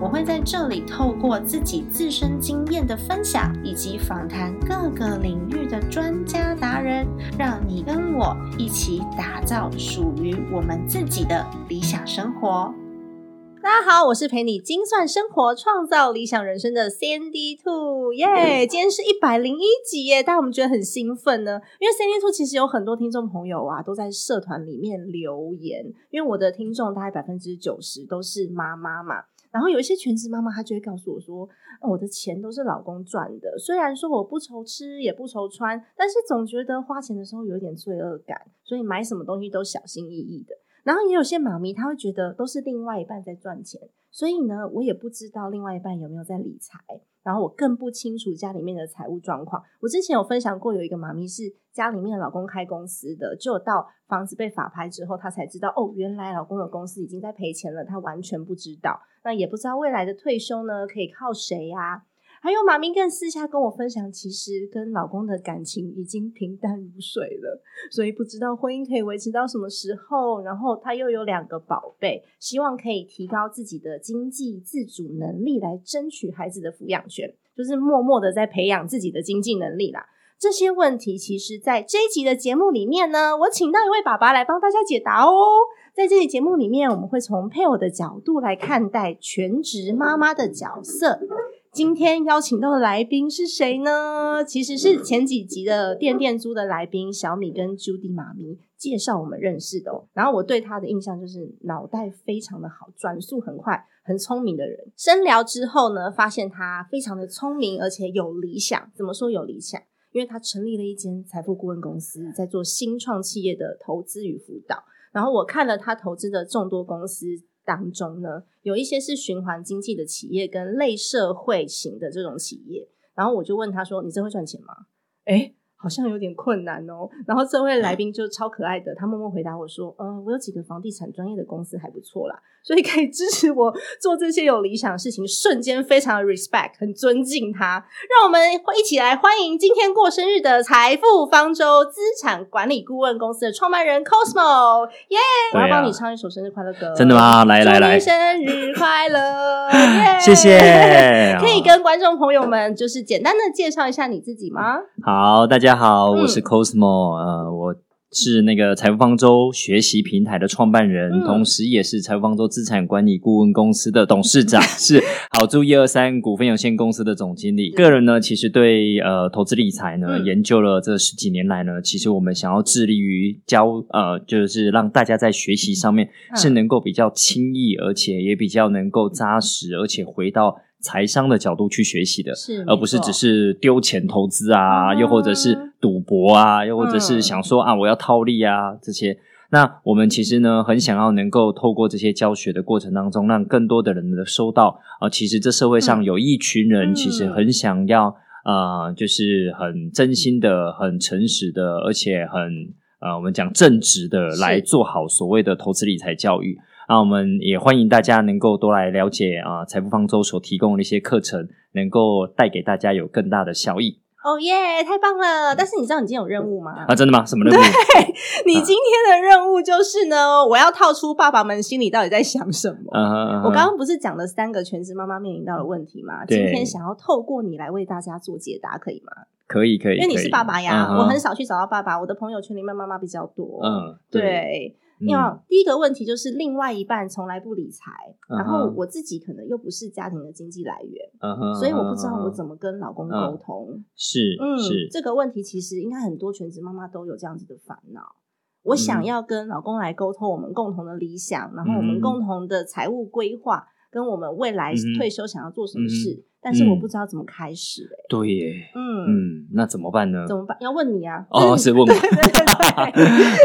我会在这里透过自己自身经验的分享，以及访谈各个领域的专家达人，让你跟我一起打造属于我们自己的理想生活。大家好，我是陪你精算生活、创造理想人生的 Sandy Two，耶！今天是一百零一集耶，但我们觉得很兴奋呢，因为 Sandy Two 其实有很多听众朋友啊，都在社团里面留言，因为我的听众大概百分之九十都是妈妈嘛，然后有一些全职妈妈，她就会告诉我说，我的钱都是老公赚的，虽然说我不愁吃也不愁穿，但是总觉得花钱的时候有点罪恶感，所以买什么东西都小心翼翼的。然后也有些妈咪，她会觉得都是另外一半在赚钱，所以呢，我也不知道另外一半有没有在理财，然后我更不清楚家里面的财务状况。我之前有分享过，有一个妈咪是家里面的老公开公司的，就到房子被法拍之后，她才知道哦，原来老公的公司已经在赔钱了，她完全不知道，那也不知道未来的退休呢可以靠谁呀。还有马明更私下跟我分享，其实跟老公的感情已经平淡如水了，所以不知道婚姻可以维持到什么时候。然后他又有两个宝贝，希望可以提高自己的经济自主能力，来争取孩子的抚养权，就是默默的在培养自己的经济能力啦。这些问题，其实在这一集的节目里面呢，我请到一位爸爸来帮大家解答哦。在这期节目里面，我们会从配偶的角度来看待全职妈妈的角色。今天邀请到的来宾是谁呢？其实是前几集的店店租的来宾小米跟 Judy 妈咪介绍我们认识的。然后我对他的印象就是脑袋非常的好，转速很快，很聪明的人。深聊之后呢，发现他非常的聪明，而且有理想。怎么说有理想？因为他成立了一间财富顾问公司，在做新创企业的投资与辅导。然后我看了他投资的众多公司。当中呢，有一些是循环经济的企业跟类社会型的这种企业，然后我就问他说：“你这会赚钱吗？”哎。好像有点困难哦。然后这位来宾就超可爱的，他默默回答我说：“嗯，我有几个房地产专业的公司还不错啦，所以可以支持我做这些有理想的事情。”瞬间非常的 respect，很尊敬他。让我们一起来欢迎今天过生日的财富方舟资产管理顾问公司的创办人 Cosmo。耶！我要帮你唱一首生日快乐歌。真的吗？来来来，生日快乐！谢谢。可以跟观众朋友们就是简单的介绍一下你自己吗？好，大家。好，我是 Cosmo，呃，我是那个财富方舟学习平台的创办人，同时也是财富方舟资产管理顾问公司的董事长，是好住一二三股份有限公司的总经理。个人呢，其实对呃投资理财呢研究了这十几年来呢，其实我们想要致力于教呃，就是让大家在学习上面是能够比较轻易，而且也比较能够扎实，而且回到。财商的角度去学习的，是而不是只是丢钱投资啊，又或者是赌博啊，又或者是想说啊我要套利啊这些。那我们其实呢，很想要能够透过这些教学的过程当中，让更多的人能收到啊，其实这社会上有一群人其实很想要啊，就是很真心的、很诚实的，而且很呃，我们讲正直的来做好所谓的投资理财教育。那我们也欢迎大家能够多来了解啊，财富方舟所提供的一些课程，能够带给大家有更大的效益。哦耶，太棒了！但是你知道你今天有任务吗？啊，真的吗？什么任务？对你今天的任务就是呢，我要套出爸爸们心里到底在想什么。我刚刚不是讲了三个全职妈妈面临到的问题吗？今天想要透过你来为大家做解答，可以吗？可以，可以，因为你是爸爸呀。我很少去找到爸爸，我的朋友圈里面妈妈比较多。嗯，对。因为第一个问题就是另外一半从来不理财，然后我自己可能又不是家庭的经济来源，所以我不知道我怎么跟老公沟通。是，嗯，是这个问题其实应该很多全职妈妈都有这样子的烦恼。我想要跟老公来沟通我们共同的理想，然后我们共同的财务规划，跟我们未来退休想要做什么事，但是我不知道怎么开始。哎，对耶，嗯嗯，那怎么办呢？怎么办？要问你啊？哦，是问我。对 对对，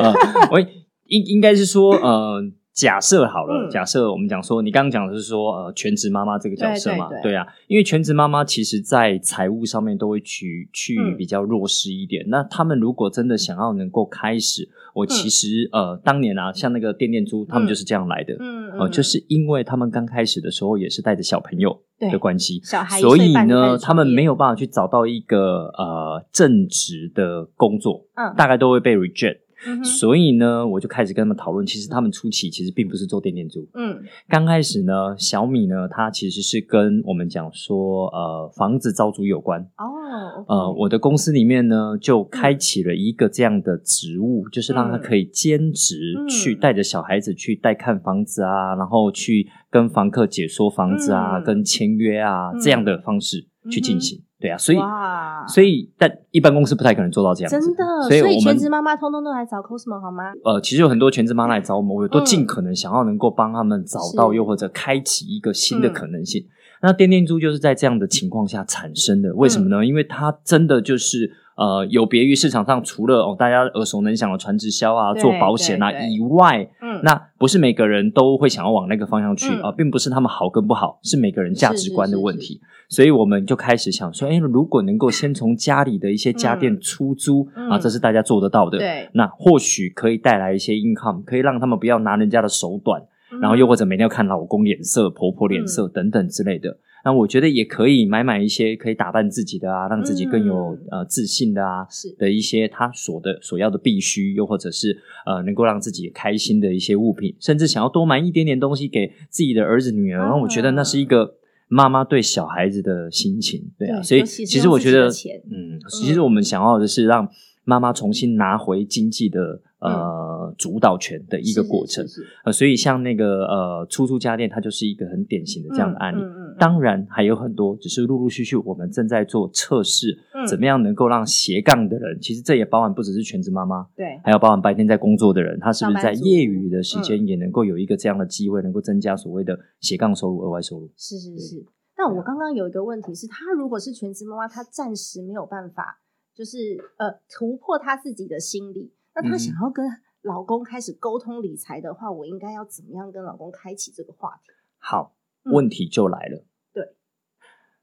我。应应该是说，呃，假设好了，嗯。假设我们讲说，你刚刚讲的是说，呃，全职妈妈这个角色嘛，对对。对啊，因为全职妈妈其实在财务上面都会去去嗯。比较弱势一点。那他们如果真的想要能够开始，我其实、呃，当年啊，像那个电电猪，他们就是这样来的，嗯。呃，就是因为他们刚开始的时候也是带着小朋友的关系，小孩所以呢，他们没有办法去找到一个呃正职的工作，嗯。大概都会被 reject。嗯所以呢，我就开始跟他们讨论，其实他们初期其实并不是做电电猪，嗯。刚开始呢，小米呢，它其实是跟我们讲说，呃，房子招租有关。哦呃，我的公司里面呢，就开启了一个这样的职务，就是让他可以兼职嗯。去带着小孩子去带看房子啊，然后去跟房客解说房子啊，嗯。跟签约啊、嗯。这样的方式去进行。对啊，所以所以但一般公司不太可能做到这样子，真的，所以我们全职妈妈通通都来找 Cosmo 好吗？呃，其实有很多全职妈妈来找我们，我都嗯尽可能想要能够帮他们找到，又或者开启一个新的嗯可能性。那电电猪就是在这样的情况下产生的，为什么嗯呢？因为它真的就是呃，有别于市场上除了哦大家耳熟能详的传直销啊、做保险啊以外，嗯，那不是每个人都会想要往那个方向去嗯。啊、并不是他们好跟不好，是每个人价值观的问是。题。所以我们就开始想说，哎，如果能够先从家里的一些家电嗯。出租、啊，嗯。这是大家做得到的。对，那或许可以带来一些 income，可以让他们不要拿人家的手短，然后又或者每天要看老公脸色、婆婆脸色等等之类的。那我觉得也可以买买一些可以打扮自己的啊，让自己更有、嗯。呃自信的啊是。的一些他所的所要的必须，又或者是呃能够让自己开心的一些物品，甚至想要多买一点点东西给自己的儿子女儿。啊然后我觉得那是一个妈妈对小孩子的心情，对啊，所以其实我觉得嗯，其实我们想要的是让妈妈重新拿回经济的呃主导权的一个是过程。呃，所以像那个呃出租家电，它就是一个很典型的这样的案例。当然还有很多，只是陆陆续续我们正在做测试，嗯。怎么样能够让斜杠的人，其实这也包含不只是全职妈妈，对，还有包含白天在工作的人，他是不是在业余的时嗯。间也能够有一个这样的机会，能够增加所谓的斜杠收入、额外收入？是是是。那我刚刚有一个问题是，她如果是全职妈妈，她暂时没有办法，就是呃突破她自己的心理。那她嗯想要跟老公开始沟通理财的话，我应该要怎么样跟老公开启这个话题？好，嗯问题就来了。对，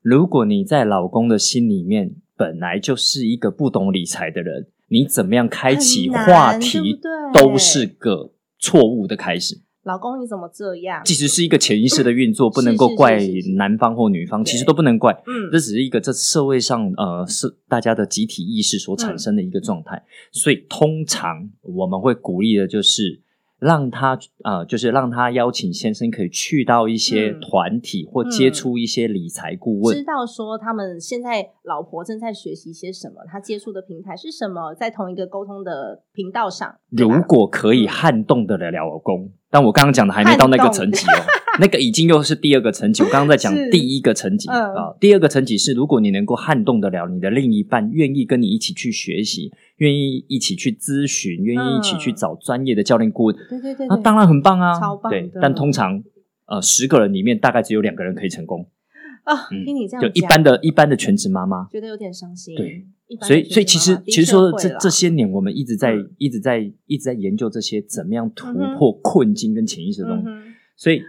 如果你在老公的心里面本来就是一个不懂理财的人，你怎么样开启话题都是个错误的开始。老公你怎么这样？其实是一个潜意识的运作，不能够怪男方或女方，其实都不能怪。嗯这只是一个这社会上呃是大家的集体意识所产生的一个状态，所以通常我们会鼓励的就是让他呃，就是让他邀请先生可以去到一些嗯团体或接触一些理财顾问，知道说他们现在老婆正在学习些什么，他接触的平台是什么，在同一个沟通的频道上。如果可以嗯撼动得了老公，但我刚刚讲的还没到那个层级哦，那个已经又是第二个层级。我刚刚在讲第一个层级嗯啊、第二个层级是如果你能够撼动得了你的另一半，愿意跟你一起去学习，愿意一起去咨询，愿意一起去嗯找专业的教练顾问，对对对对，那当然很棒啊，超棒，对但通常呃十个人里面大概只有两个人可以成功，啊，嗯。听你这样讲，就一般的一般的全职妈妈。觉得有点伤心。对。所以，所以其实其实说这这些年，我们一直在、嗯。一直在一直在研究这些怎么样突破困境跟潜意识的东西。嗯所以，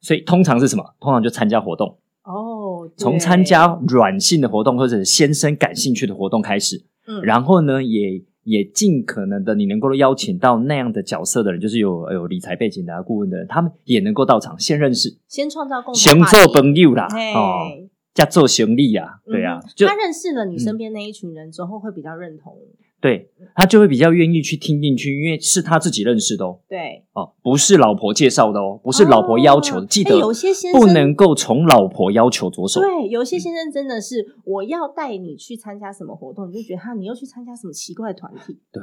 所以通常是什么？通常就参加活动，哦，从参加软性的活动或者先生感兴趣的活动开始，嗯。然后呢，也也尽可能的，你能够邀请到那样的角色的人，就是有有理财背景的、啊、顾问的人，他们也能够到场，先认识，先创造共同先做朋友啦，嘿。哦，加做行李啊，对啊嗯，就他认识了你嗯。身边那一群人之后，会比较认同。对他就会比较愿意去听进去，因为是他自己认识的哦，对，哦，不是老婆介绍的哦，不是老婆要求的，记得哎有些先生不能够从老婆要求着手。对，有些先生真的是我要带你去参加什么活动，你就觉得哈，你又去参加什么奇怪的团体？对，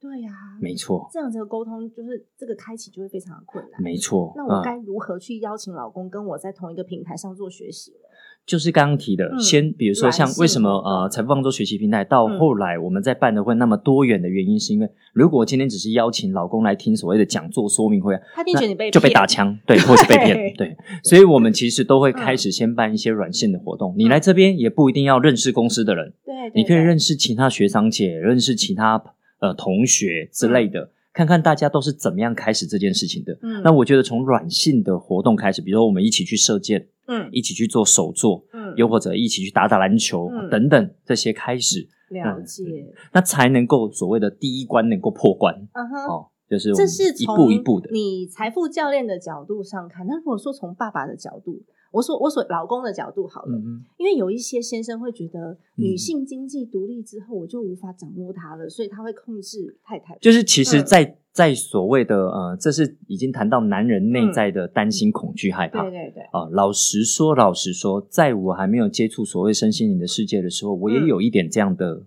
对呀、没错，这样子的沟通就是这个开启就会非常的困难。没错。那我嗯该如何去邀请老公跟我在同一个平台上做学习呢？就是刚刚提的，嗯先比如说像为什么呃财富方舟学习平台到嗯。后来我们在办的会那么多元的原因，是因为如果今天只是邀请老公来听所谓的讲座说明会啊，他一定觉得你被就被打枪，对，或是被骗，对对，所以我们 其实都会开嗯始先办一些软性的活动。你来这边也不一定要认识公司的人，对，对你可以对。认识其他学长姐，认识其他呃同学之类的，看看大家都是怎么样开始这件事情的。嗯。那我觉得从软性的活动开始，比如说我们一起去射箭，嗯。一起去做手作，嗯。又或者一起去打打篮球、嗯。等等这些开始，了解，那才能够所谓的第一关能够破关。嗯哼。哦，就是这是一步一步的。你财富教练的角度上看，那如果说从爸爸的角度，我说我所老公的角度好了，嗯嗯，因为有一些先生会觉得女性经济独立之后，我就无法掌握她了，所以他会控制太太。就是其实嗯。在，在所谓的呃，这是已经谈到男人内在的担心、恐惧、害怕。对对对，啊、老实说，老实说，在我还没有接触所谓身心灵的世界的时候，我也嗯。有一点这样的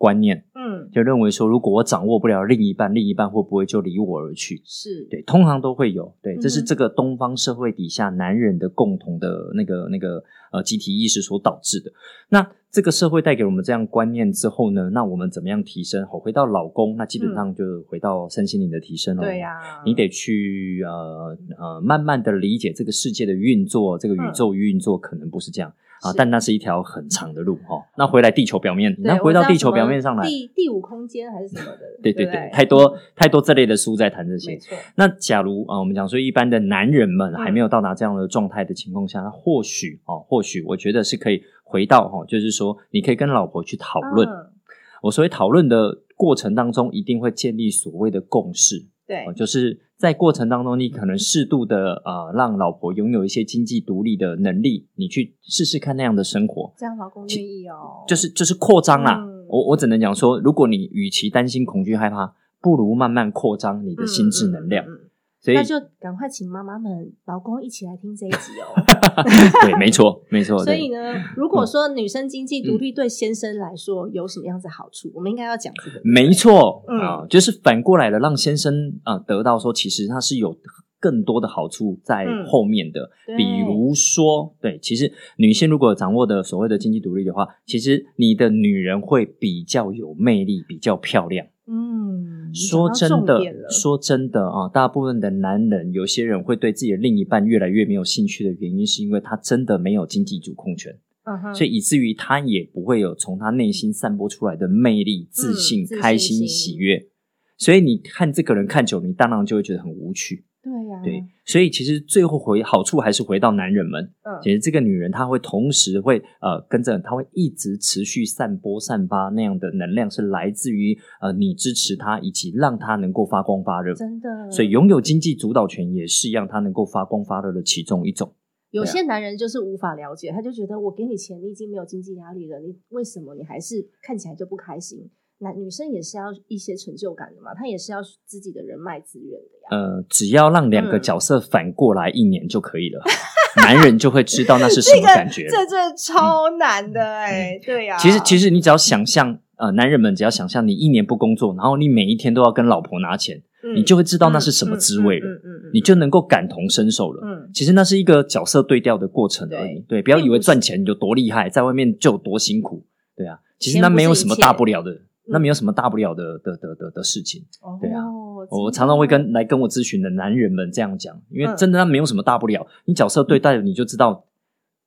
观念，嗯，就认为说，如果我掌握不了另一半，另一半会不会就离我而去？是，对，通常都会有。对，这是这个东方社会底下男人的共同的那个那个呃集体意识所导致的。那这个社会带给我们这样观念之后呢，那我们怎么样提升？好，回到老公，那基本上就回到身心灵的提升了。嗯对呀、你得去呃呃慢慢的理解这个世界的运作，这个宇宙运作可能不是这样、啊，但那是一条很长的路哈、哦。那回来地球表面，那回到地球表面上来，第第五空间还是什么的，对对对太多太多这类的书在谈这些那假如啊、呃我们讲说一般的男人们嗯还没有到达这样的状态的情况下，那或许哦，或许我觉得是可以回到哈、哦，就是说你可以跟老婆去讨论。嗯我所谓讨论的过程当中，一定会建立所谓的共识。对哦，就是在过程当中，你可能适度的呃，让老婆拥有一些经济独立的能力，你去试试看那样的生活，这样老公愿意哦，就是就是扩张啦。嗯我我只能讲说，如果你与其担心、恐惧、害怕，不如慢慢扩张你的心智能量。所以那就赶快请妈妈们、老公一起来听这一集哦。对，没错，没错。所以呢，如果说女生经济独立对先生来说有什么样子好处，我们应该要讲这个。没错嗯啊、就是反过来的，让先生啊、得到说，其实他是有更多的好处在嗯后面的。对比如说，对，其实女性如果掌握的所谓的经济独立的话，其实你的女人会比较有魅力，比较漂亮。嗯，说真的说真的啊，大部分的男人，有些人会对自己的另一半越来越没有兴趣的原因，是因为他真的没有经济主控权。所以以至于他也不会有从他内心散播出来的魅力、自信、嗯自信开心、心喜悦。所以你看这个人看久了，你当然就会觉得很无趣。对呀，对，所以其实最后回好处还是回到男人们。嗯其实这个女人她会同时会呃跟着，她会一直持续散播、散发那样的能量，是来自于呃你支持她，以及让她能够发光发热。真的。所以拥有经济主导权也是让她能够发光发热的其中一种。有些男人就是无法了解，他就觉得我给你钱，你已经没有经济压力了，你为什么你还是看起来就不开心？男女生也是要一些成就感的嘛，她也是要自己的人脉资源的呀。呃，只要让两个嗯角色反过来一年就可以了，男人就会知道那是什么感觉了。这这超难的哎、对呀、其实，其实你只要想象，呃，男人们只要想象你一年不工作，然后你每一天都要跟老婆拿钱，你就会知道那是什么滋味了，嗯嗯你就能够感同身受了。嗯其实那是一个角色对调的过程而已。对，不要以为赚钱有多厉害，在外面就有多辛苦。对啊，其实那没有什么大不了的，那没有什么大不了的的的的的事情。对啊哦我常常会跟来跟我咨询的男人们这样讲，因为嗯真的那没有什么大不了，你角色对待了，你就知道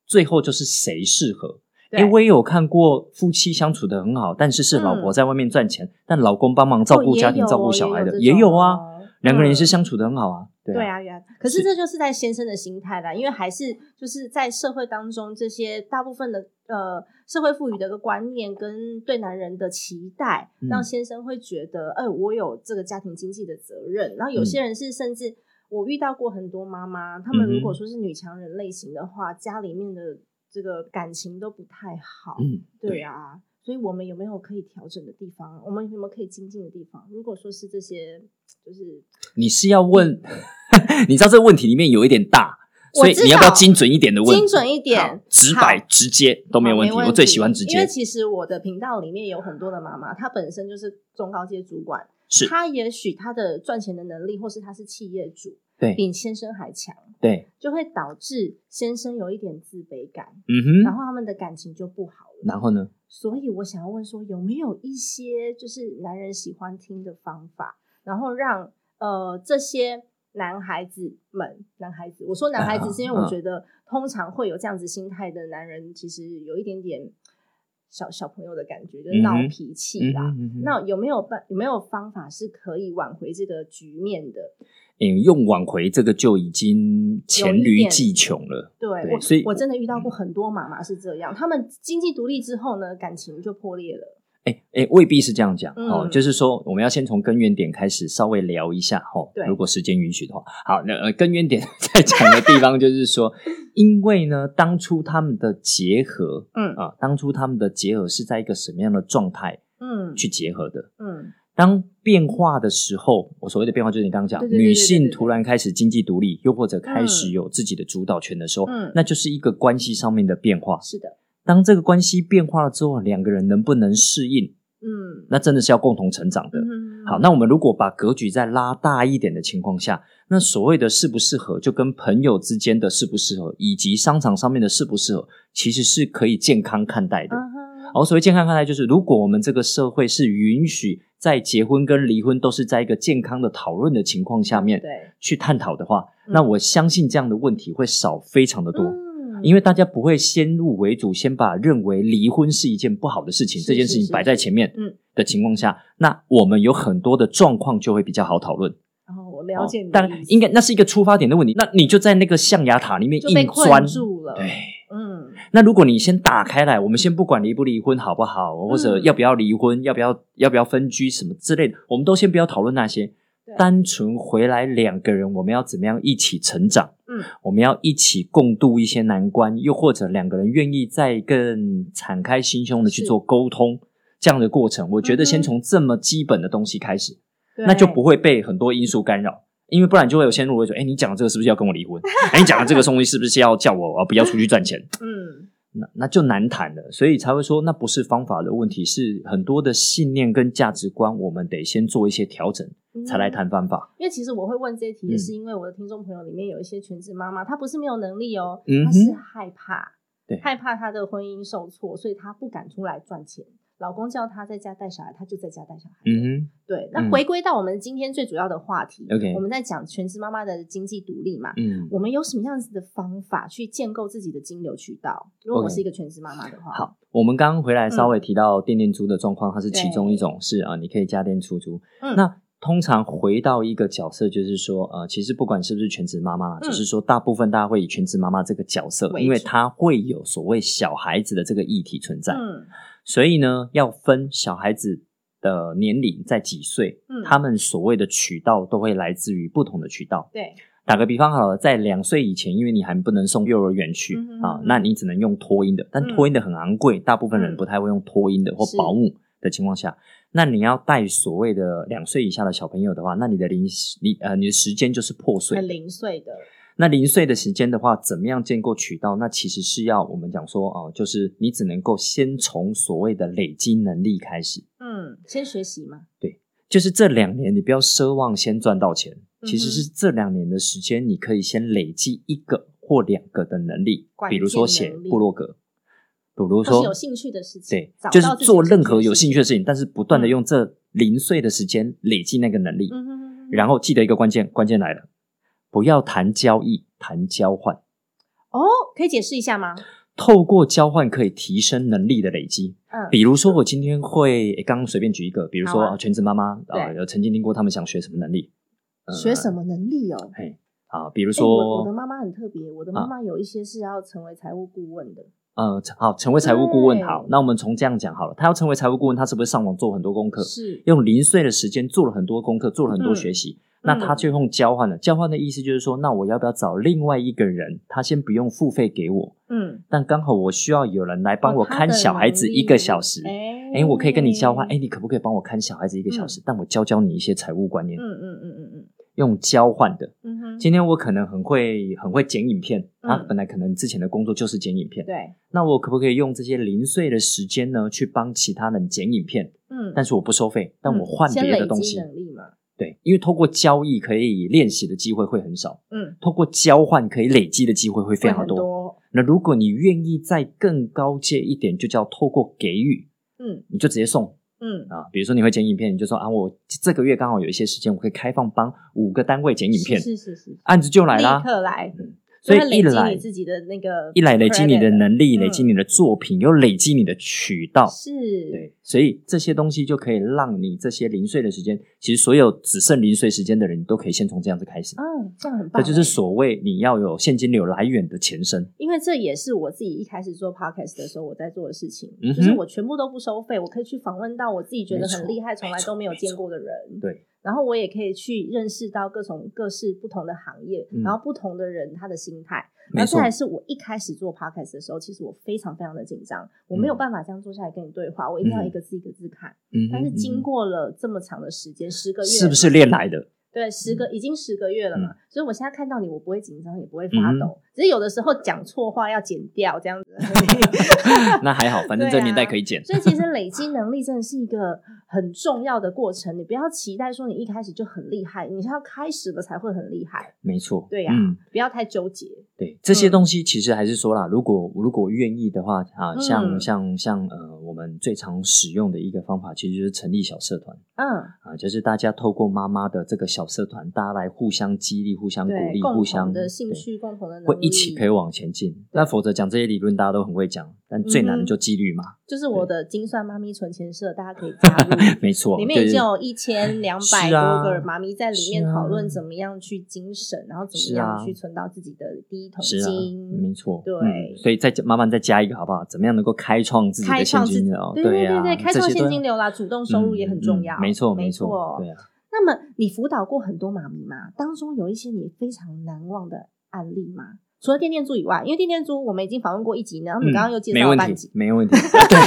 最后就是谁适合。对因为我也有看过夫妻相处的很好，但是是老婆在外面赚钱，但老公帮忙照顾家庭、哦照顾小孩的，也也有啊。哦两个人也是嗯相处的很好啊。对对啊，可是这就是在先生的心态啦，因为还是就是在社会当中，这些大部分的呃社会赋予的一个观念跟对男人的期待，嗯让先生会觉得，哎、我有这个家庭经济的责任。然后有嗯些人是甚至我遇到过很多妈妈，她们如果说是女强人类型的话，家里面的这个感情都不太好。嗯，对啊，所以我们有没有可以调整的地方？我们有没有可以精进的地方？如果说是这些，就是你是要问，你知道这个问题里面有一点大，所以你要不要精准一点的问？精准一点直白直接都没有问题。好我最喜欢直接，因为其实我的频道里面有很多的妈妈，她本身就是中高阶主管，是她也许她的赚钱的能力，或是她是企业主，对比先生还强，对，就会导致先生有一点自卑感，嗯哼。然后他们的感情就不好了。然后呢？所以我想要问说，有没有一些就是男人喜欢听的方法，然后让呃这些男孩子们，男孩子，我说男孩子是因为我啊觉得通常会有这样子心态的男人，其实有一点点小小朋友的感觉，就是闹脾气啦。那有没有办有没有方法是可以挽回这个局面的？嗯，用挽回这个就已经黔驴技穷了。对我，所以我真的遇到过很多妈妈是这样，他们经济独立之后呢，感情就破裂了。哎哎，未必是这样讲、嗯哦，就是说我们要先从根源点开始稍微聊一下哦对。如果时间允许的话，好，那、呃、根源点 在讲的地方就是说，因为呢，当初他们的结合嗯啊，当初他们的结合是在一个什么样的状态嗯去结合的？嗯当变化的时候，我所谓的变化就是你刚刚讲，女性突然开始经济独立，又或者开始嗯有自己的主导权的时候，嗯那就是一个关系上面的变化。是的，当这个关系变化了之后，两个人能不能适应，嗯那真的是要共同成长的。嗯好，那我们如果把格局再拉大一点的情况下，那所谓的适不适合，就跟朋友之间的适不适合，以及商场上面的适不适合，其实是可以健康看待的。而所谓健康看待，就是如果我们这个社会是允许在结婚跟离婚都是在一个健康的讨论的情况下面对，去探讨的话，嗯那我相信这样的问题会少非常的多。嗯因为大家不会先入为主，先把认为离婚是一件不好的事情是这件事情摆在前面嗯的情况下，那我们有很多的状况就会比较好讨论。哦，我了解你的当意思，然应该那是一个出发点的问题，那你就在那个象牙塔里面硬钻。住了。对，嗯那如果你先打开来，我们先不管离不离婚好不好，或者嗯要不要离婚，要不要要不要分居什么之类的，我们都先不要讨论那些对。单纯回来两个人，我们要怎么样一起成长？嗯我们要一起共度一些难关，又或者两个人愿意再更敞开心胸的去做沟通，这样的过程，我觉得先从这么基本的东西开始，对那就不会被很多因素干扰。因为不然就会有先入为主，哎，你讲的这个是不是要跟我离婚？哎，你讲的这个东西是不是要叫我呃不要出去赚钱？嗯那那就难谈了，所以才会说那不是方法的问题，是很多的信念跟价值观，我们得先做一些调整，嗯才来谈方法。因为其实我会问这些题，也嗯是因为我的听众朋友里面有一些全职妈妈，她不是没有能力哦，她是害怕，对害怕她的婚姻受挫，所以她不敢出来赚钱。老公叫她在家带小孩，她就在家带小孩。嗯对，那嗯回归到我们今天最主要的话题 OK 我们在讲全职妈妈的经济独立嘛。嗯，我们有什么样子的方法去建构自己的金流渠道？如果我是一个全职妈妈的话，好，我们刚刚回来嗯稍微提到店店租的状况，它是其中一种是啊、你可以家电出租。嗯那通常回到一个角色，就是说，呃，其实不管是不是全职妈妈啦，嗯就是说，大部分大家会以全职妈妈这个角色，因为她会有所谓小孩子的这个议题存在，嗯所以呢，要分小孩子的年龄在几岁，嗯。他们所谓的渠道都会来自于不同的渠道。对，打个比方好了，在两岁以前，因为你还不能送幼儿园去、啊嗯，那你只能用托婴的，但嗯。托婴的很昂贵，大部分人嗯。不太会用托婴的或保姆的情况下，那你要带所谓的两岁以下的小朋友的话，那你的零你呃你的时间就是破碎很。零碎的，那零碎的时间的话，怎么样建构渠道？那其实是要我们讲说哦、就是你只能够先从所谓的累积能力开始。嗯，先学习嘛，对就是这两年，你不要奢望先赚到钱，嗯其实是这两年的时间，你可以先累积一个或两个的能力关，比如说写部落格，比如说有兴趣的事情，对，就是做任何有有兴趣的事情，但是不断的嗯用这零碎的时间累积那个能力，嗯哼哼哼然后记得一个关键，关键来了，不要谈交易，谈交换。哦，可以解释一下吗？透过交换可以提升能力的累积，嗯，比如说我今天会，诶刚刚随便举一个，比如说全职妈妈啊，有曾经听过他们想学什么能力，呃学什么能力哦？嘿，啊，比如说我我的妈妈很特别，我的妈妈有一些是要成为财务顾问的，嗯，好，成为财务顾问好，那我们从这样讲好了，他要成为财务顾问，他是不是上网做很多功课，是，用零碎的时间做了很多功课，做了很多嗯。学习？那他嗯就用交换了，交换的意思就是说，那我要不要找另外一个人，他先不用付费给我，嗯，但刚好我需要有人来帮我看小孩子一个小时，哎。哎，我可以跟你交换，哎，你可不可以帮我看小孩子一个小时？嗯。但我教教你一些财务观念，嗯嗯嗯嗯嗯。用交换的。嗯哼，今天我可能很会很会剪影片，他嗯本来可能之前的工作就是剪影片，对，那我可不可以用这些零碎的时间呢，去帮其他人剪影片？嗯，但是我不收费，但我换别的东西。能力嘛，对，因为透过交易可以练习的机会会很少，嗯，透过交换可以累积的机会会非常多。多，那如果你愿意再更高阶一点，就叫透过给予，嗯你就直接送嗯，啊。比如说你会剪影片，你就说啊，我这个月刚好有一些时间，我可以开放帮五个单位剪影片，是是是是，案子就来啦立。刻来，所以它累积自己的那个一来累积你的能力，嗯累积你的作品，又累积你的渠道。是，对，所以这些东西就可以让你这些零碎的时间，其实所有只剩零碎时间的人，你都可以先从这样子开始。嗯，这样很棒欸。这就是所谓你要有现金流来源的前身。因为这也是我自己一开始做 podcast 的时候我在做的事情，嗯就是我全部都不收费，我可以去访问到我自己觉得很厉害、从来都没有见过的人，对，然后我也可以去认识到各种各式不同的行业，嗯然后不同的人他的心态。没错然后再来是我一开始做 podcast 的时候，其实我非常非常的紧张，我没有办法这样坐下来跟你对话，我一定要嗯一个字一个字看。嗯，但是经嗯过了这么长的时间，十个月是不是练来的？对，十个已经十个月了嘛，嗯所以我现在看到你，我不会紧张，也不会发抖，只是有的时候讲错话要剪掉这样子。那还好，反正这年代可以剪。所以其实累积能力真的是一个很重要的过程，你不要期待说你一开始就很厉害，你是要开始了才会很厉害。没错，对呀、嗯，不要太纠结。对这些东西，其实还是说啦，如果如果愿意的话啊，像嗯像像呃，我们最常使用的一个方法，其实就是成立小社团嗯，啊，就是大家透过妈妈的这个小社团，大家来互相激励、互相鼓对，励、共互相同的兴趣，共同的会一起可以往前进。那否则讲这些理论，大家都很会讲，但最难的就纪律嘛。就是我的精算妈咪存钱社，大家可以 加入。没错，里面已对经有一千 两百多个妈咪在里面讨论怎么样去精神，然后怎么样去存到自己的第一桶金。没错，对嗯所以再慢慢再加一个好不好？怎么样能够开创自己的现金流？对对开创现金流啦，主动收入也很重要。没错，没错，对啊。那么你辅导过很多妈咪吗？当中有一些你非常难忘的案例吗？除了电电猪以外，因为电电猪我们已经访问过一集，然后你刚刚又介嗯没问题没问题。对，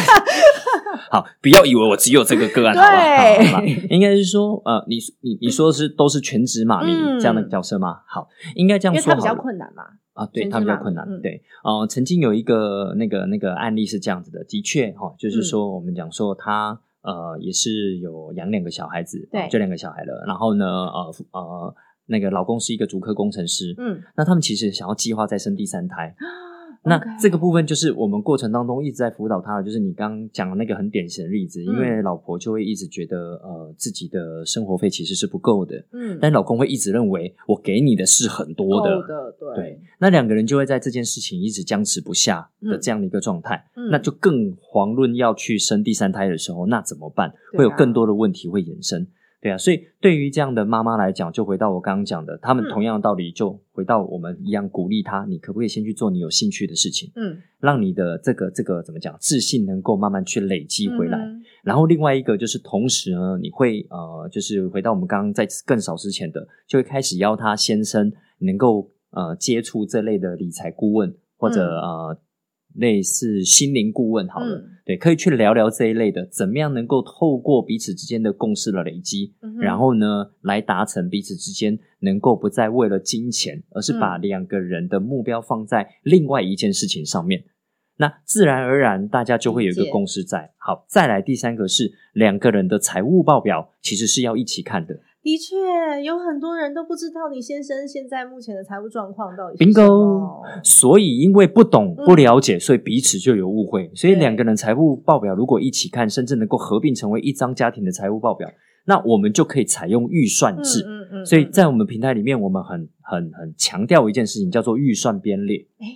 好，不要以为我只有这个个案，好吧？对好吧应该是说，呃，你你你说的是都是全职妈咪嗯这样的角色吗？好，应该这样说。因为它比较困难嘛。啊，对他比较困难。嗯对，呃，曾经有一个那个那个案例是这样子的，的确哈、哦，就是嗯说我们讲说他呃也是有养两个小孩子，对啊就两个小孩了。然后呢，呃呃，那个老公是一个足科工程师，嗯，那他们其实想要计划再生第三胎。那这个部分就是我们过程当中一直在辅导他的，就是你刚刚讲的那个很典型的例子，因嗯。为老婆就会一直觉得呃自己的生活费其实是不够的，嗯，但老公会一直认为我给你的是很多的，的，对。对，那两个人就会在这件事情一直僵持不下的嗯。这样的一个状态，嗯。那就更遑论要去生第三胎的时候，那怎么办？会有更多的问题会衍生。对啊，所以对于这样的妈妈来讲，就回到我刚刚讲的，他们嗯。同样的道理，就回到我们一样鼓励他，你可不可以先去做你有兴趣的事情，嗯，让你的这个这个怎么讲，自信能够慢慢去累积回来。嗯然后另外一个就是，同时呢，你会呃，就是回到我们刚刚在更少之前的，就会开始邀他先生能够呃接触这类的理财顾问或者、嗯。呃类似心灵顾问好了，嗯对，可以去聊聊这一类的，怎么样能够透过彼此之间的共识的累积，嗯然后呢，来达成彼此之间能够不再为了金钱，而是把嗯两个人的目标放在另外一件事情上面。那自然而然，大家就会有一个共识在。好，再来第三个是两个人的财务报表，其实是要一起看的。的确，有很多人都不知道你先生现在目前的财务状况到底是什 bingo 么。所以因为不懂嗯不了解，所以彼此就有误会。所以对两个人财务报表如果一起看，甚至能够合并成为一张家庭的财务报表，那我们就可以采用预算制。嗯嗯嗯，所以嗯在我们平台里面，我们很很很强调一件事情，叫做预算编列。哎，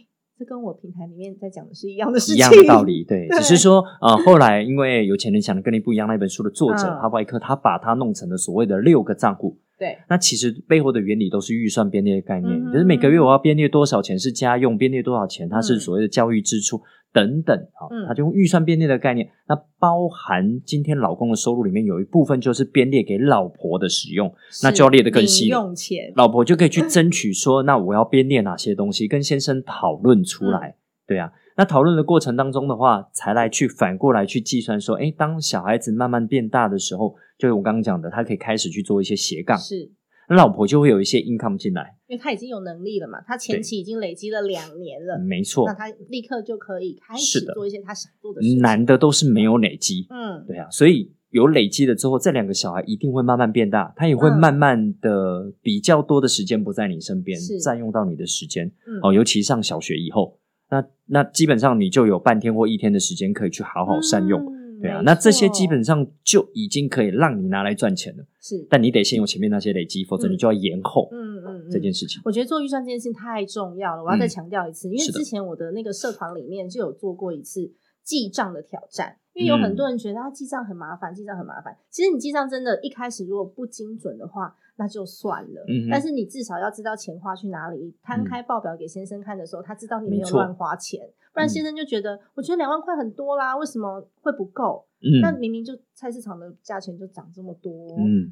这跟我平台里面在讲的是一样的事情，一样的道。理，对，对只是说，呃，后来因为有钱人想的跟你不一样，那本书的作者嗯哈巴克，他把它弄成了所谓的六个账户。对，那其实背后的原理都是预算编列的概念，嗯就是每个月我要编列多少钱是家用，编列多少钱它是嗯所谓的教育支出等等，他就用预算编列的概念，那包含今天老公的收入里面有一部分就是编列给老婆的使用，那就要列得更细。用钱。老婆就可以去争取说，那我要编列哪些东西，跟先生讨论出来。对啊，那讨论的过程当中的话，才来去反过来去计算说，哎，当小孩子慢慢变大的时候，就是我刚刚讲的，他可以开始去做一些斜杠，是那老婆就会有一些 income 进来。因为他已经有能力了嘛，他前期已经累积了两年了，没错那，他立刻就可以开始做一些他想做的事情。难的都是没有累积。嗯，对啊，所以有累积了之后，这两个小孩一定会慢慢变大，他也会嗯慢慢的比较多的时间不在你身边是，占用到你的时间。嗯哦，尤其上小学以后，那那基本上你就有半天或一天的时间可以去好好善用。嗯对啊，那这些基本上就已经可以让你拿来赚钱了。是，但你得先用前面那些累积，否则嗯你就要延后嗯嗯嗯这件事情。我觉得做预算这件事情太重要了，我要再嗯强调一次，因为之前我的那个社团里面就有做过一次记账的挑战，因为有很多人觉得他记账很麻烦，记账很麻烦。其实你记账真的，一开始如果不精准的话，那就算了。嗯但是你至少要知道钱花去哪里，摊开报表给先生看的时候，他知道你没有乱花钱，不然嗯先生就觉得，我觉得两万块很多啦，为什么会不够？嗯，那明明就菜市场的价钱就涨这么多，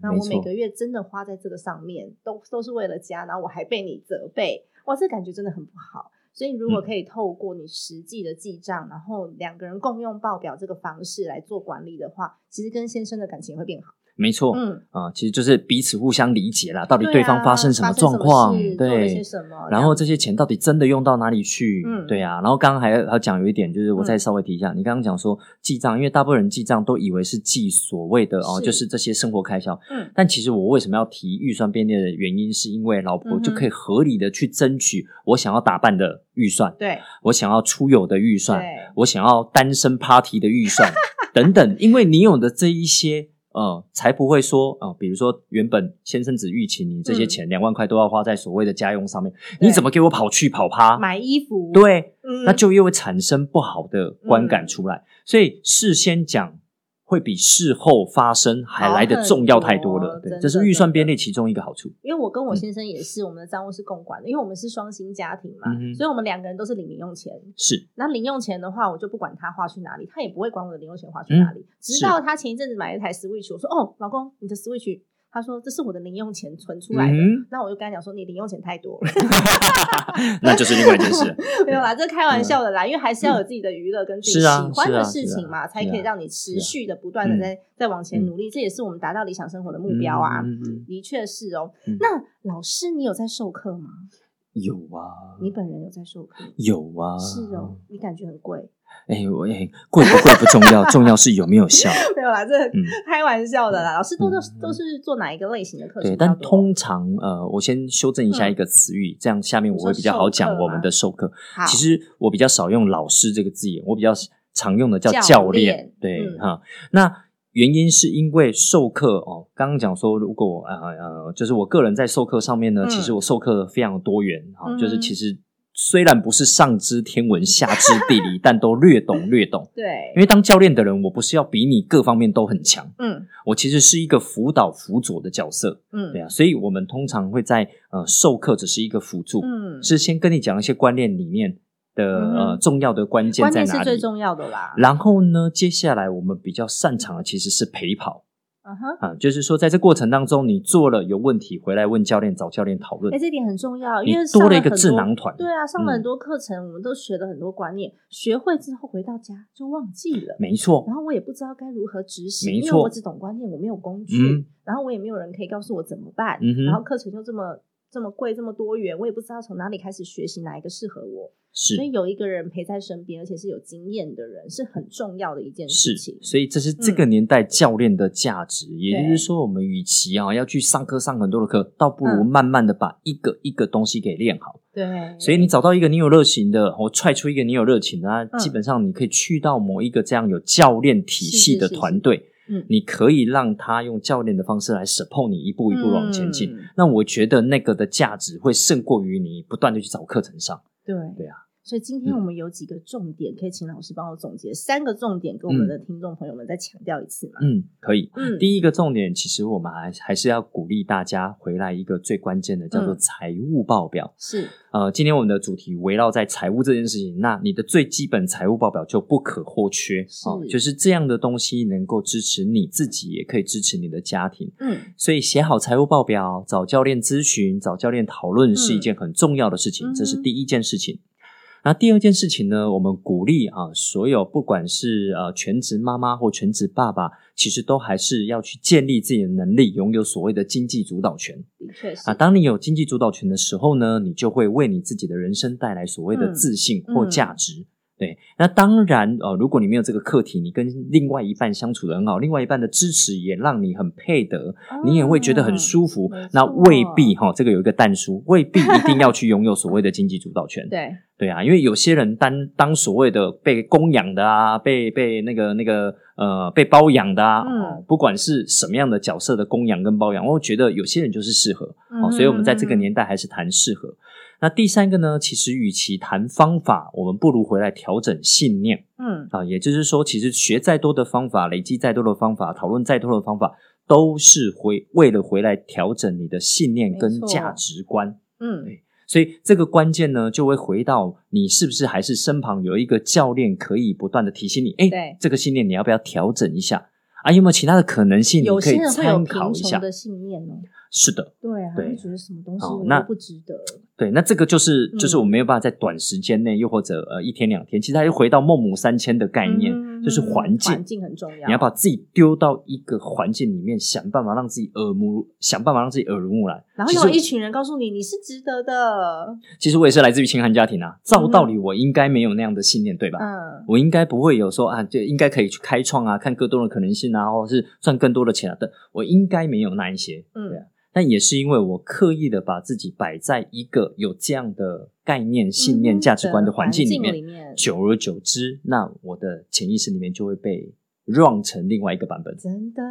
那我每个月真的花在这个上面，都都是为了家，然后我还被你责备，哇，这感觉真的很不好。所以如果嗯可以透过你实际的记账，然后两个人共用报表这个方式来做管理的话，其实跟先生的感情会变好。没错，嗯，啊，其实就是彼此互相理解啦，到底对对方啊发生什么状况对，然后这这些钱到底真的用到哪里去？嗯对啊。然后刚刚还还讲有一点，就是我再嗯稍微提一下，你刚刚讲说记账，因为大部分人记账都以为是记所谓的哦，就是这些生活开销。嗯但其实我为什么要提预算编列的原因，是因为老婆就可以合理的去争取我想要打扮的预算，对我想要出游的预算，对我想要单身 party 的预算 等等，因为你有的这一些。呃，才不会说呃，比如说原本先生只预期你这些钱两、万块都要花在所谓的家用上面，你怎么给我跑去跑趴？买衣服，，对，嗯。那就又会产生不好的观感出来。所以事先讲会比事后发生还来的重要太多了。对，这是预算编列其中一个好处。因为我跟我嗯先生也是，我们的账务是共管的，因为我们是双薪家庭嘛，所以我们两个人都是领零用钱。是，那零用钱的话，我就不管他花去哪里，他也不会管我的零用钱花去哪里。直到他前一阵子买了一台 Switch，我说：“哦，老公，你的 Switch。”他说：“这是我的零用钱存出来的。嗯那我就跟他讲说：“你零用钱太多了。那就是另外一件事。没有啦，这开玩笑的啦，因为还是要有自己的娱乐跟自己喜欢的事情嘛，才可以让你持续的不断的嗯在在往前努力。这也是我们达到理想生活的目标啊。嗯嗯嗯的确是哦。嗯那老师，你有在授课吗？有啊，你本人有在授课？有啊，是哦，你感觉很贵。哎，我哎，贵不贵不重要，重要是有没有效。没有啦，这嗯开玩笑的啦。老师都都嗯都是做哪一个类型的课程对？但通常呃，我先修正一下嗯一个词语，这样下面我会比较好讲我们的授课。好其实我比较少用“老师”这个字眼，我比较常用的叫教教练练。对嗯哈、那原因是因为授课哦，刚刚讲说，如果呃呃，就是我个人在授课上面呢，嗯。其实我授课非常多元哈、嗯。就是其实虽然不是上知天文下知地理，但都略懂略懂。对，因为当教练的人，我不是要比你各方面都很强，嗯。我其实是一个辅导辅佐的角色。嗯。对啊，所以我们通常会在呃授课只是一个辅助，嗯，是先跟你讲一些观念里面的、嗯呃重要的关键关在哪里。键是最重要的啦。然后呢，接下来我们比较擅长的其实是陪跑。啊，就是说在这过程当中，你做了有问题，回来问教练，找教练讨论哎，。这点很重要，因为多了一个智囊团对啊，上了嗯很多课程，我们都学了很多观念，学会之后回到家就忘记了。没错然，后我也不知道该如何执行，因为我只懂观念，我没有工具，嗯然后我也没有人可以告诉我怎么办，然后课程又这么这么贵，这么多元，我也不知道从哪里开始学习哪一个适合我，是所以有一个人陪在身边，而且是有经验的人，是很重要的一件事情，。所以这是这个年代教练的价值。也就是说，我们与其啊要去上课上很多的课，倒不如嗯慢慢的把一个一个东西给练好。对，所以你找到一个你有热情的，我踹出一个你有热情的，基本上你可以去到某一个这样有教练体系的是是是团队，嗯你可以让他用教练的方式来 support 你一步一步往前进。嗯那我觉得那个的价值会胜过于你不断的去找课程上。对对啊。所以今天我们有几个重点，可以请老师帮我总结三个重点，跟我们的听众朋友们再强调一次嘛？嗯，可以。嗯第一个重点，其实我们还还是要鼓励大家回来一个最关键的，叫做嗯财务报表。是呃，今天我们的主题围绕在财务这件事情，那你的最基本财务报表就不可或缺哦，是就是这样的东西能够支持你自己，也可以支持你的家庭。嗯所以写好财务报表，找教练咨询，找教练讨论是一件很重要的事情，嗯这是第一件事情。那第二件事情呢，我们鼓励啊，所有不管是呃全职妈妈或全职爸爸，其实都还是要去建立自己的能力，拥有所谓的经济主导权。的确是啊，当你有经济主导权的时候呢，你就会为你自己的人生带来所谓的嗯自信或价值。对，那当然，哦，如果你没有这个课题，你跟另外一半相处的很好，另外一半的支持也让你很配得，你也会觉得很舒服。那未必哈、这个有一个淡书，未必一定要去拥有所谓的经济主导权。对，对啊，因为有些人当当所谓的被供养的啊，被被那个那个呃被包养的啊，嗯哦不管是什么样的角色的供养跟包养，我觉得有些人就是适合哦，嗯所以我们在这个年代还是谈适合。那第三个呢，其实与其谈方法，我们不如回来调整信念嗯，啊，也就是说，其实学再多的方法，累积再多的方法，讨论再多的方法，都是回为了回来调整你的信念跟价值观。嗯，所以这个关键呢，就会回到你是不是还是身旁有一个教练可以不断的提醒你，哎，这个信念你要不要调整一下。啊？有没有其他的可能性？你有可以参考一下。的信念哦，是的，对啊，对。觉得什么东西那都不值得，对，那这个就是就是嗯我们没有办法在短时间内，又或者呃一天两天，其实它又回到孟母三迁的概念，嗯就是环境。环境很重要，你要把自己丢到一个环境里面，想办法让自己耳目，想办法让自己耳濡目染。然后有一群人告诉你你是值得的，其实我也是来自于清寒家庭啊，照道理我应该没有那样的信念，对吧？嗯，我应该不会有说啊，就应该可以去开创啊，看更多的可能性啊，或者是赚更多的钱啊的。我应该没有那一些，嗯对啊。但也是因为我刻意的把自己摆在一个有这样的概念、信念、嗯价值观的环境里面，里面久而久之，那我的潜意识里面就会被 run 成另外一个版本。真的，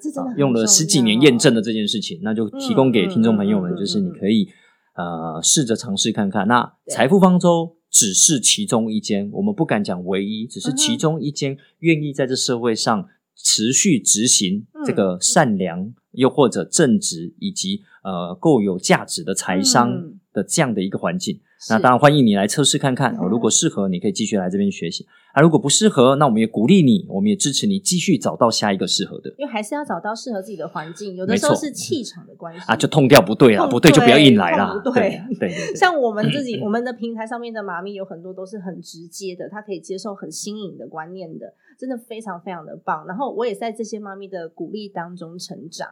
这真的啊用了十几年验证的这件事情，那就提供给听众朋友们，就是你可以呃试着尝试看看。那财富方舟只是其中一间，我们不敢讲唯一，只是其中一间愿意在这社会上持续执行嗯这个善良，又或者正直以及呃够有价值的财商嗯。的这样的一个环境。那当然欢迎你来测试看看如果适合，你可以继续来这边学习；啊，如果不适合，那我们也鼓励你，我们也支持你继续找到下一个适合的。因为还是要找到适合自己的环境，有的时候是气场的关系。啊，就痛掉不对啦，痛不对就不要硬来啦。对 对，像我们自己，我们的平台上面的妈咪有很多都是很直接的，她可以接受很新颖的观念的，真的非常非常的棒。然后我也在这些妈咪的鼓励当中成长。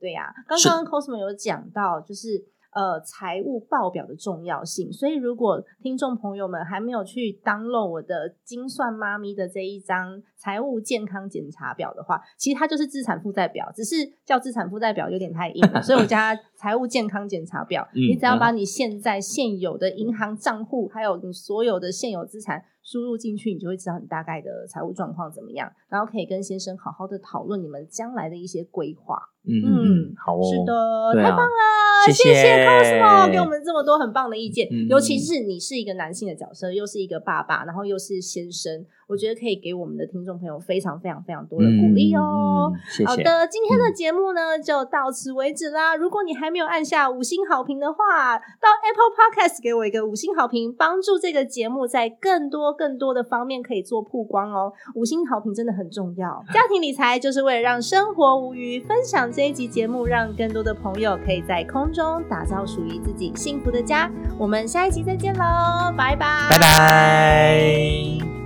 对呀、刚是刚 Cosmo 有讲到，就是呃财务报表的重要性，所以如果听众朋友们还没有去 download 我的精算妈咪的这一张财务健康检查表的话，其实它就是资产负债表，只是叫资产负债表有点太硬了，所以我叫它 财务健康检查表。嗯你只要把你现在现有的银行账户，还有你所有的现有资产输入进去，你就会知道你大概的财务状况怎么样，然后可以跟先生好好的讨论你们将来的一些规划。嗯嗯嗯，好哦，是的，啊太棒了，谢谢谢 Cosmo 给我们这么多很棒的意见，嗯尤其是你是一个男性的角色，又是一个爸爸，然后又是先生，我觉得可以给我们的听众朋友非常非常非常多的鼓励哦。嗯嗯谢谢。好的，今天的节目呢、就到此为止啦。如果你还没有按下五星好评的话，到 Apple Podcast 给我一个五星好评，帮助这个节目在更多更多的方面可以做曝光哦。五星好评真的很重要。家庭理财就是为了让生活无余，分享这一集节目，让更多的朋友可以在空中打造属于自己幸福的家。我们下一集再见喽，拜拜，拜拜。